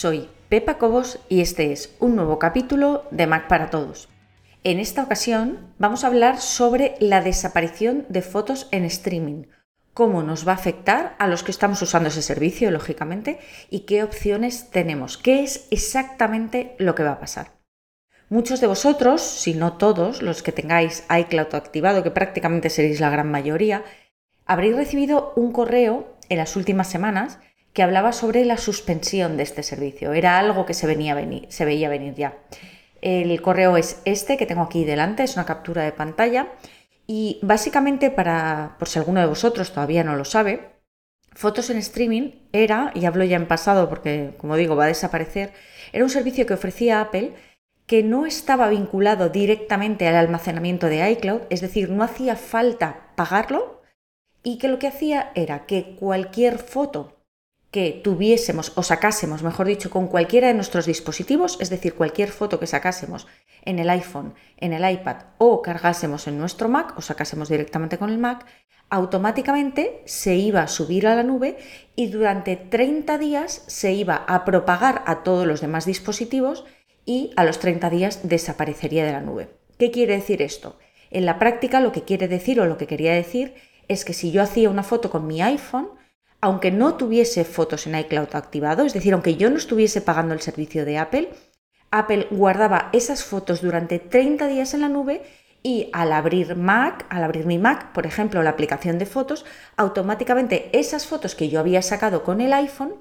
Soy Pepa Cobos y este es un nuevo capítulo de Mac para Todos. En esta ocasión vamos a hablar sobre la desaparición de fotos en streaming, cómo nos va a afectar a los que estamos usando ese servicio, lógicamente, y qué opciones tenemos, qué es exactamente lo que va a pasar. Muchos de vosotros, si no todos, los que tengáis iCloud activado, que prácticamente seréis la gran mayoría, habréis recibido un correo en las últimas semanas que hablaba sobre la suspensión de este servicio. Era algo que se, venía se veía venir ya. El correo es este que tengo aquí delante, es una captura de pantalla y básicamente para, por si alguno de vosotros todavía no lo sabe, Fotos en streaming era, y hablo ya en pasado porque como digo va a desaparecer, era un servicio que ofrecía Apple que no estaba vinculado directamente al almacenamiento de iCloud, es decir, no hacía falta pagarlo y que lo que hacía era que cualquier foto que tuviésemos o sacásemos, mejor dicho, con cualquiera de nuestros dispositivos, es decir, cualquier foto que sacásemos en el iPhone, en el iPad o cargásemos en nuestro Mac o sacásemos directamente con el Mac, automáticamente se iba a subir a la nube y durante 30 días se iba a propagar a todos los demás dispositivos y a los 30 días desaparecería de la nube. ¿Qué quiere decir esto? En la práctica lo que quiere decir o lo que quería decir es que si yo hacía una foto con mi iPhone, aunque no tuviese fotos en iCloud activado, es decir, aunque yo no estuviese pagando el servicio de Apple, Apple guardaba esas fotos durante 30 días en la nube y al abrir Mac, al abrir mi Mac, por ejemplo, la aplicación de fotos, automáticamente esas fotos que yo había sacado con el iPhone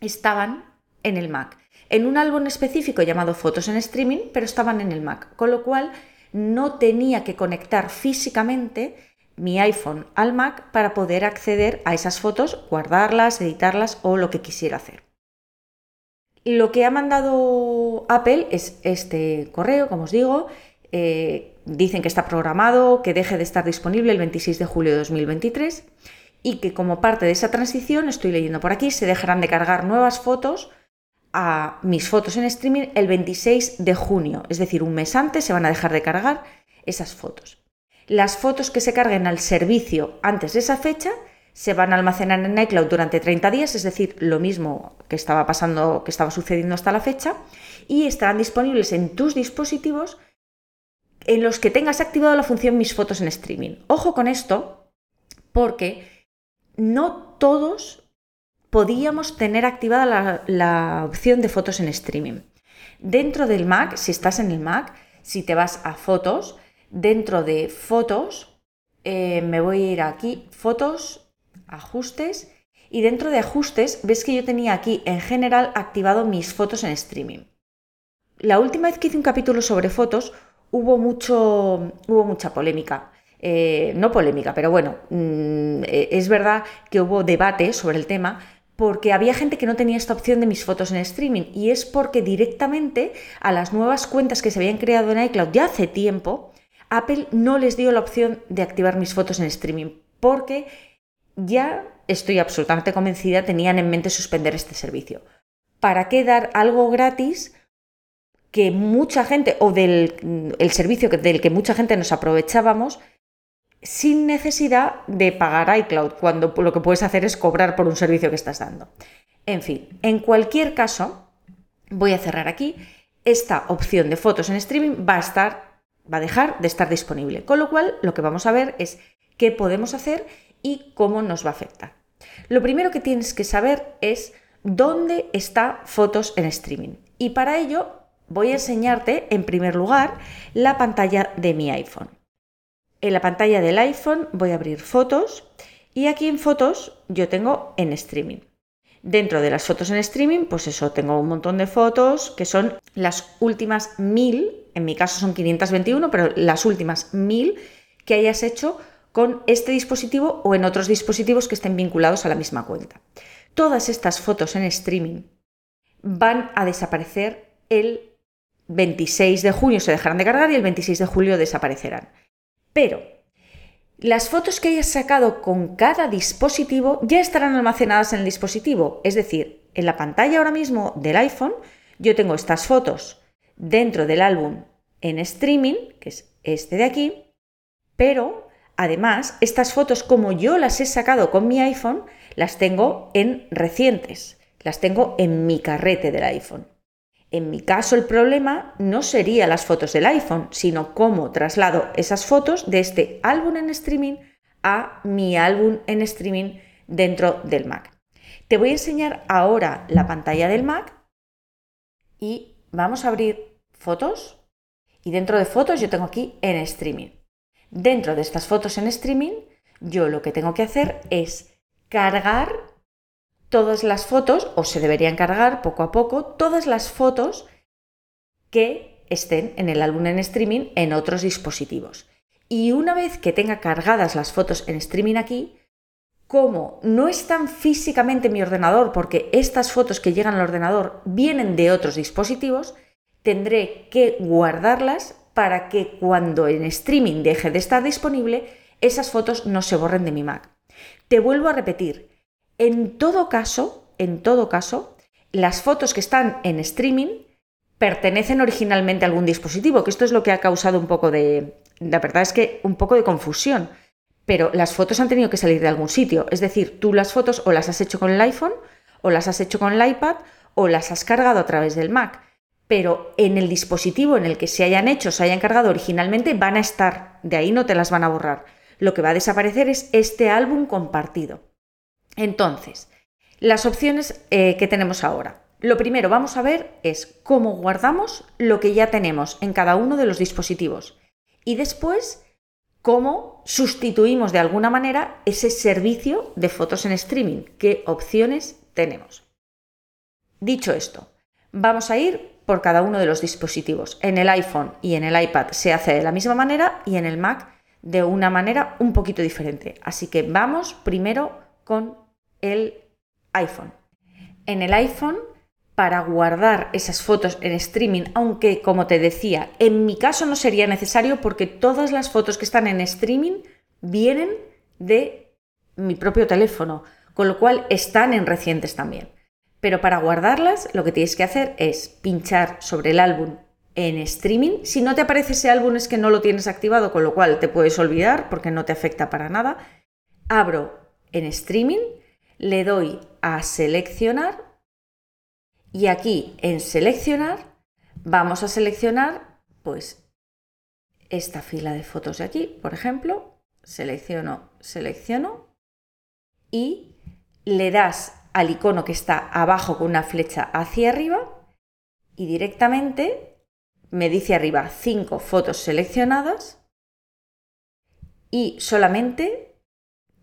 estaban en el Mac, en un álbum específico llamado Fotos en Streaming, pero estaban en el Mac, con lo cual no tenía que conectar físicamente mi iPhone al Mac para poder acceder a esas fotos, guardarlas, editarlas o lo que quisiera hacer. Lo que ha mandado Apple es este correo, como os digo. Eh, dicen que está programado, que deje de estar disponible el 26 de julio de 2023 y que como parte de esa transición, estoy leyendo por aquí, se dejarán de cargar nuevas fotos a mis fotos en streaming el 26 de junio. Es decir, un mes antes se van a dejar de cargar esas fotos. Las fotos que se carguen al servicio antes de esa fecha se van a almacenar en iCloud durante 30 días, es decir, lo mismo que estaba pasando, que estaba sucediendo hasta la fecha, y estarán disponibles en tus dispositivos en los que tengas activado la función Mis fotos en streaming. Ojo con esto, porque no todos podíamos tener activada la, la opción de fotos en streaming. Dentro del Mac, si estás en el Mac, si te vas a fotos, dentro de fotos, eh, me voy a ir aquí, fotos, ajustes, y dentro de ajustes ves que yo tenía aquí en general activado mis fotos en streaming. La última vez que hice un capítulo sobre fotos hubo, mucho, hubo mucha polémica. Eh, no polémica, pero bueno, mm, eh, es verdad que hubo debate sobre el tema porque había gente que no tenía esta opción de mis fotos en streaming y es porque directamente a las nuevas cuentas que se habían creado en iCloud ya hace tiempo Apple no les dio la opción de activar mis fotos en streaming porque ya estoy absolutamente convencida tenían en mente suspender este servicio. ¿Para qué dar algo gratis que mucha gente o del el servicio del que mucha gente nos aprovechábamos sin necesidad de pagar iCloud cuando lo que puedes hacer es cobrar por un servicio que estás dando? En fin, en cualquier caso, voy a cerrar aquí. Esta opción de fotos en streaming va a estar va a dejar de estar disponible. Con lo cual, lo que vamos a ver es qué podemos hacer y cómo nos va a afectar. Lo primero que tienes que saber es dónde está fotos en streaming. Y para ello voy a enseñarte, en primer lugar, la pantalla de mi iPhone. En la pantalla del iPhone voy a abrir fotos y aquí en fotos yo tengo en streaming. Dentro de las fotos en streaming, pues eso, tengo un montón de fotos que son las últimas mil en mi caso son 521, pero las últimas 1000 que hayas hecho con este dispositivo o en otros dispositivos que estén vinculados a la misma cuenta. Todas estas fotos en streaming van a desaparecer el 26 de junio, se dejarán de cargar y el 26 de julio desaparecerán. Pero las fotos que hayas sacado con cada dispositivo ya estarán almacenadas en el dispositivo. Es decir, en la pantalla ahora mismo del iPhone yo tengo estas fotos dentro del álbum en streaming, que es este de aquí, pero además estas fotos como yo las he sacado con mi iPhone, las tengo en recientes, las tengo en mi carrete del iPhone. En mi caso el problema no sería las fotos del iPhone, sino cómo traslado esas fotos de este álbum en streaming a mi álbum en streaming dentro del Mac. Te voy a enseñar ahora la pantalla del Mac y vamos a abrir fotos y dentro de fotos yo tengo aquí en streaming. Dentro de estas fotos en streaming yo lo que tengo que hacer es cargar todas las fotos, o se deberían cargar poco a poco, todas las fotos que estén en el álbum en streaming en otros dispositivos. Y una vez que tenga cargadas las fotos en streaming aquí, como no están físicamente en mi ordenador, porque estas fotos que llegan al ordenador vienen de otros dispositivos, tendré que guardarlas para que cuando en streaming deje de estar disponible, esas fotos no se borren de mi Mac. Te vuelvo a repetir, en todo caso, en todo caso, las fotos que están en streaming pertenecen originalmente a algún dispositivo, que esto es lo que ha causado un poco de, la verdad es que un poco de confusión pero las fotos han tenido que salir de algún sitio. Es decir, tú las fotos o las has hecho con el iPhone, o las has hecho con el iPad, o las has cargado a través del Mac. Pero en el dispositivo en el que se hayan hecho, se hayan cargado originalmente, van a estar. De ahí no te las van a borrar. Lo que va a desaparecer es este álbum compartido. Entonces, las opciones eh, que tenemos ahora. Lo primero vamos a ver es cómo guardamos lo que ya tenemos en cada uno de los dispositivos. Y después cómo sustituimos de alguna manera ese servicio de fotos en streaming, qué opciones tenemos. Dicho esto, vamos a ir por cada uno de los dispositivos. En el iPhone y en el iPad se hace de la misma manera y en el Mac de una manera un poquito diferente. Así que vamos primero con el iPhone. En el iPhone para guardar esas fotos en streaming, aunque como te decía, en mi caso no sería necesario porque todas las fotos que están en streaming vienen de mi propio teléfono, con lo cual están en recientes también. Pero para guardarlas lo que tienes que hacer es pinchar sobre el álbum en streaming. Si no te aparece ese álbum es que no lo tienes activado, con lo cual te puedes olvidar porque no te afecta para nada. Abro en streaming, le doy a seleccionar y aquí en seleccionar vamos a seleccionar pues esta fila de fotos de aquí, por ejemplo, selecciono, selecciono y le das al icono que está abajo con una flecha hacia arriba y directamente me dice arriba 5 fotos seleccionadas y solamente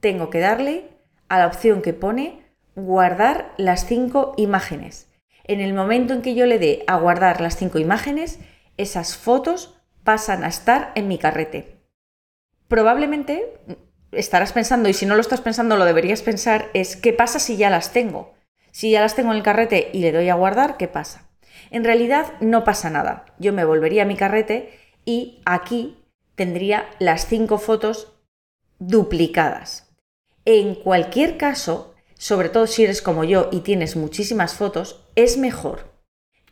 tengo que darle a la opción que pone guardar las 5 imágenes en el momento en que yo le dé a guardar las cinco imágenes, esas fotos pasan a estar en mi carrete. Probablemente estarás pensando, y si no lo estás pensando, lo deberías pensar, es qué pasa si ya las tengo. Si ya las tengo en el carrete y le doy a guardar, ¿qué pasa? En realidad no pasa nada. Yo me volvería a mi carrete y aquí tendría las cinco fotos duplicadas. En cualquier caso, sobre todo si eres como yo y tienes muchísimas fotos, es mejor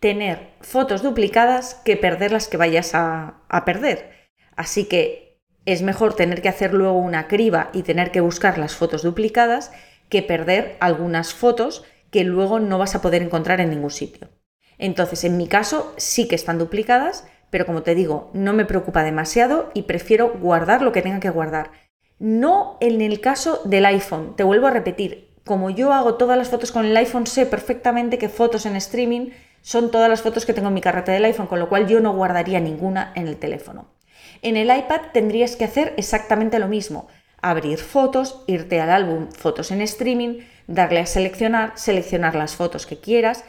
tener fotos duplicadas que perder las que vayas a, perder. Así que es mejor tener que hacer luego una criba y tener que buscar las fotos duplicadas que perder algunas fotos que luego no vas a poder encontrar en ningún sitio. Entonces, en mi caso sí que están duplicadas, pero como te digo, no me preocupa demasiado y prefiero guardar lo que tenga que guardar. No en el caso del iPhone, te vuelvo a repetir, como yo hago todas las fotos con el iPhone, sé perfectamente que fotos en streaming son todas las fotos que tengo en mi carrete del iPhone, con lo cual yo no guardaría ninguna en el teléfono. En el iPad tendrías que hacer exactamente lo mismo. Abrir fotos, irte al álbum Fotos en streaming, darle a seleccionar, seleccionar las fotos que quieras,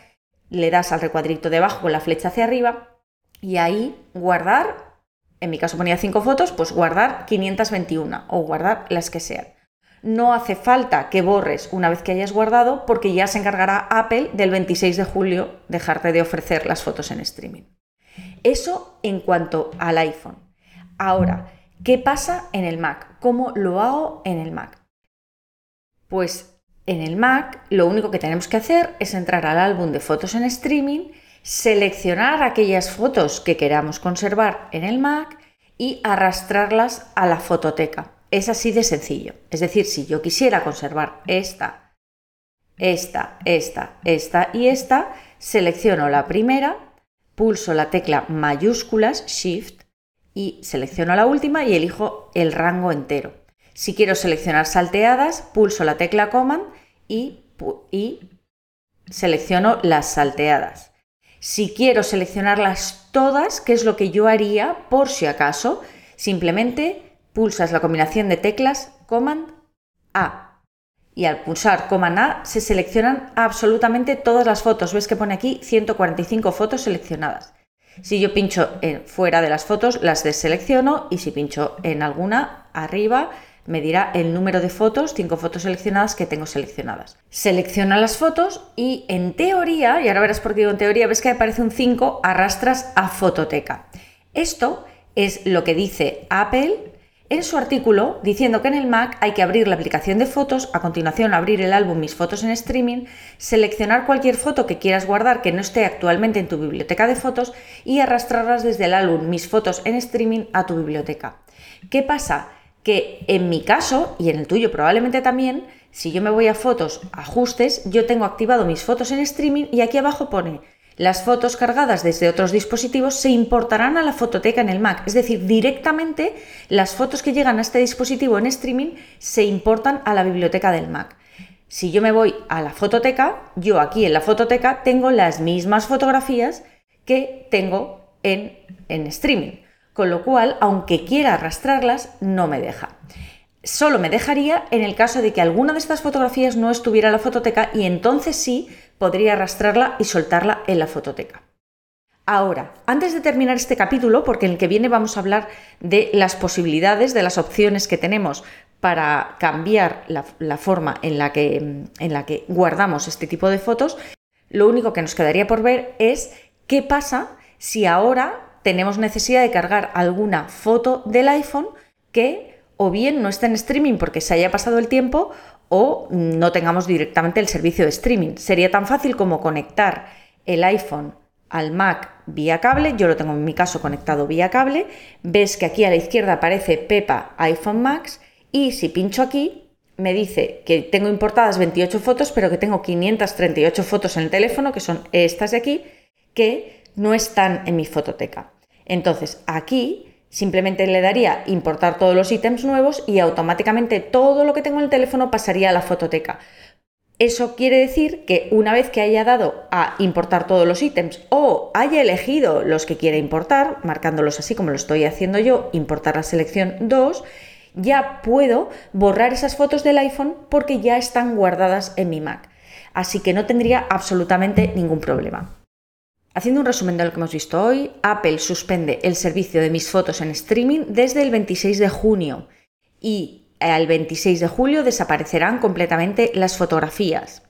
le das al recuadrito debajo con la flecha hacia arriba y ahí guardar, en mi caso ponía 5 fotos, pues guardar 521 o guardar las que sean no hace falta que borres una vez que hayas guardado porque ya se encargará Apple del 26 de julio dejarte de ofrecer las fotos en streaming. Eso en cuanto al iPhone. Ahora, ¿qué pasa en el Mac? ¿Cómo lo hago en el Mac? Pues en el Mac lo único que tenemos que hacer es entrar al álbum de fotos en streaming, seleccionar aquellas fotos que queramos conservar en el Mac y arrastrarlas a la fototeca. Es así de sencillo. Es decir, si yo quisiera conservar esta esta, esta, esta y esta, selecciono la primera, pulso la tecla mayúsculas, Shift, y selecciono la última y elijo el rango entero. Si quiero seleccionar salteadas, pulso la tecla Command y, y selecciono las salteadas. Si quiero seleccionarlas todas, que es lo que yo haría por si acaso, simplemente pulsas la combinación de teclas Command A. Y al pulsar Command A se seleccionan absolutamente todas las fotos. Ves que pone aquí 145 fotos seleccionadas. Si yo pincho fuera de las fotos, las deselecciono y si pincho en alguna arriba, me dirá el número de fotos, cinco fotos seleccionadas que tengo seleccionadas. Selecciona las fotos y en teoría, y ahora verás por qué digo en teoría, ves que aparece un 5, arrastras a fototeca. Esto es lo que dice Apple en su artículo diciendo que en el Mac hay que abrir la aplicación de fotos, a continuación abrir el álbum Mis fotos en streaming, seleccionar cualquier foto que quieras guardar que no esté actualmente en tu biblioteca de fotos y arrastrarlas desde el álbum Mis fotos en streaming a tu biblioteca. ¿Qué pasa? Que en mi caso, y en el tuyo probablemente también, si yo me voy a fotos, ajustes, yo tengo activado mis fotos en streaming y aquí abajo pone las fotos cargadas desde otros dispositivos se importarán a la fototeca en el Mac. Es decir, directamente las fotos que llegan a este dispositivo en streaming se importan a la biblioteca del Mac. Si yo me voy a la fototeca, yo aquí en la fototeca tengo las mismas fotografías que tengo en, en streaming con lo cual, aunque quiera arrastrarlas, no me deja. Solo me dejaría en el caso de que alguna de estas fotografías no estuviera en la fototeca y entonces sí podría arrastrarla y soltarla en la fototeca. Ahora, antes de terminar este capítulo, porque en el que viene vamos a hablar de las posibilidades, de las opciones que tenemos para cambiar la, forma en la, que, en la que guardamos este tipo de fotos, lo único que nos quedaría por ver es qué pasa si ahora tenemos necesidad de cargar alguna foto del iPhone que o bien no esté en streaming porque se haya pasado el tiempo o no tengamos directamente el servicio de streaming. Sería tan fácil como conectar el iPhone al Mac vía cable, yo lo tengo en mi caso conectado vía cable, ves que aquí a la izquierda aparece Pepa iPhone Max y si pincho aquí me dice que tengo importadas 28 fotos, pero que tengo 538 fotos en el teléfono, que son estas de aquí, que no están en mi fototeca. Entonces, aquí simplemente le daría importar todos los ítems nuevos y automáticamente todo lo que tengo en el teléfono pasaría a la fototeca. Eso quiere decir que una vez que haya dado a importar todos los ítems o haya elegido los que quiere importar, marcándolos así como lo estoy haciendo yo, importar la selección 2, ya puedo borrar esas fotos del iPhone porque ya están guardadas en mi Mac. Así que no tendría absolutamente ningún problema. Haciendo un resumen de lo que hemos visto hoy, Apple suspende el servicio de mis fotos en streaming desde el 26 de junio y al 26 de julio desaparecerán completamente las fotografías.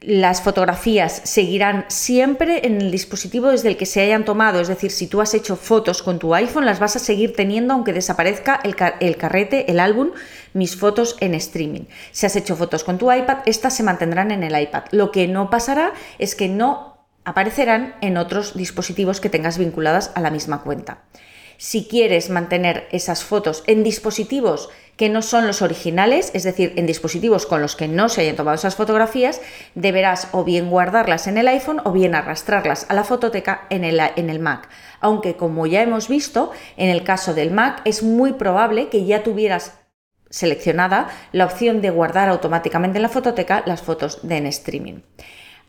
Las fotografías seguirán siempre en el dispositivo desde el que se hayan tomado, es decir, si tú has hecho fotos con tu iPhone, las vas a seguir teniendo aunque desaparezca el, el carrete, el álbum, mis fotos en streaming. Si has hecho fotos con tu iPad, estas se mantendrán en el iPad. Lo que no pasará es que no aparecerán en otros dispositivos que tengas vinculadas a la misma cuenta. Si quieres mantener esas fotos en dispositivos que no son los originales, es decir, en dispositivos con los que no se hayan tomado esas fotografías, deberás o bien guardarlas en el iPhone o bien arrastrarlas a la fototeca en el, en el Mac. Aunque como ya hemos visto, en el caso del Mac es muy probable que ya tuvieras seleccionada la opción de guardar automáticamente en la fototeca las fotos de en streaming.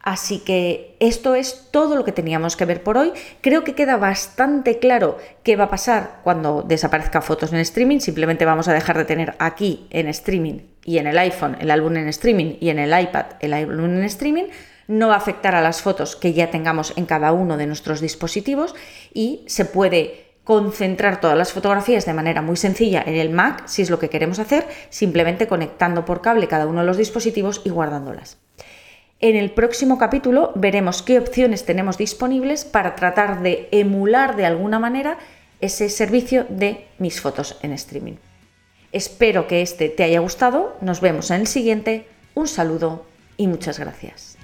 Así que esto es todo lo que teníamos que ver por hoy. Creo que queda bastante claro qué va a pasar cuando desaparezca fotos en streaming. Simplemente vamos a dejar de tener aquí en streaming y en el iPhone el álbum en streaming y en el iPad el álbum en streaming. No va a afectar a las fotos que ya tengamos en cada uno de nuestros dispositivos y se puede concentrar todas las fotografías de manera muy sencilla en el Mac, si es lo que queremos hacer, simplemente conectando por cable cada uno de los dispositivos y guardándolas. En el próximo capítulo veremos qué opciones tenemos disponibles para tratar de emular de alguna manera ese servicio de mis fotos en streaming. Espero que este te haya gustado, nos vemos en el siguiente, un saludo y muchas gracias.